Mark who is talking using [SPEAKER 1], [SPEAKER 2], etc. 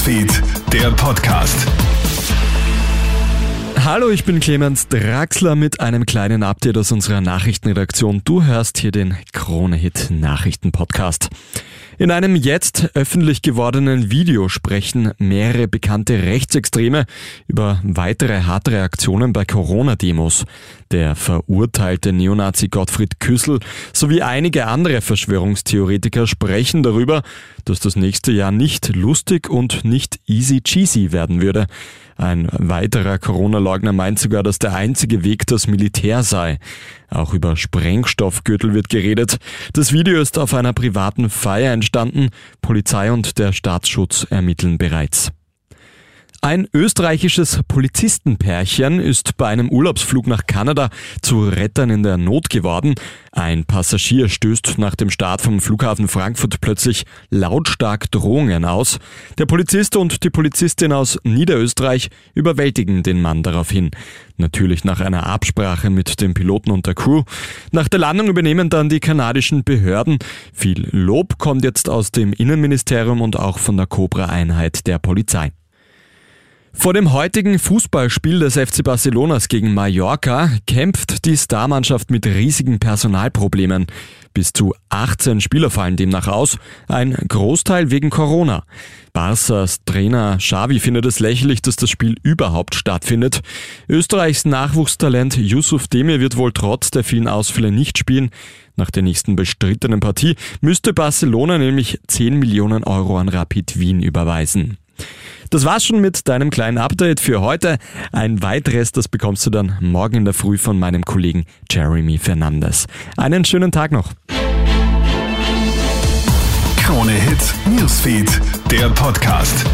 [SPEAKER 1] Newsfeed, der Podcast.
[SPEAKER 2] Hallo, ich bin Clemens Draxler mit einem kleinen Update aus unserer Nachrichtenredaktion. Du hörst hier den Krone-Hit Nachrichten-Podcast. In einem jetzt öffentlich gewordenen Video sprechen mehrere bekannte Rechtsextreme über weitere harte Reaktionen bei Corona-Demos. Der verurteilte Neonazi Gottfried Küssel sowie einige andere Verschwörungstheoretiker sprechen darüber, dass das nächste Jahr nicht lustig und nicht easy cheesy werden würde. Ein weiterer Corona-Leugner meint sogar, dass der einzige Weg das Militär sei. Auch über Sprengstoffgürtel wird geredet. Das Video ist auf einer privaten Feier entstanden. Polizei und der Staatsschutz ermitteln bereits. Ein österreichisches Polizistenpärchen ist bei einem Urlaubsflug nach Kanada zu Rettern in der Not geworden. Ein Passagier stößt nach dem Start vom Flughafen Frankfurt plötzlich lautstark Drohungen aus. Der Polizist und die Polizistin aus Niederösterreich überwältigen den Mann daraufhin. Natürlich nach einer Absprache mit dem Piloten und der Crew. Nach der Landung übernehmen dann die kanadischen Behörden. Viel Lob kommt jetzt aus dem Innenministerium und auch von der Cobra-Einheit der Polizei. Vor dem heutigen Fußballspiel des FC Barcelonas gegen Mallorca kämpft die Starmannschaft mit riesigen Personalproblemen. Bis zu 18 Spieler fallen demnach aus, ein Großteil wegen Corona. Barças Trainer Xavi findet es lächerlich, dass das Spiel überhaupt stattfindet. Österreichs Nachwuchstalent Yusuf Demir wird wohl trotz der vielen Ausfälle nicht spielen. Nach der nächsten bestrittenen Partie müsste Barcelona nämlich 10 Millionen Euro an Rapid Wien überweisen. Das war's schon mit deinem kleinen Update für heute. Ein weiteres, das bekommst du dann morgen in der Früh von meinem Kollegen Jeremy Fernandes. Einen schönen Tag noch.
[SPEAKER 1] Krone Hits, Newsfeed, der Podcast.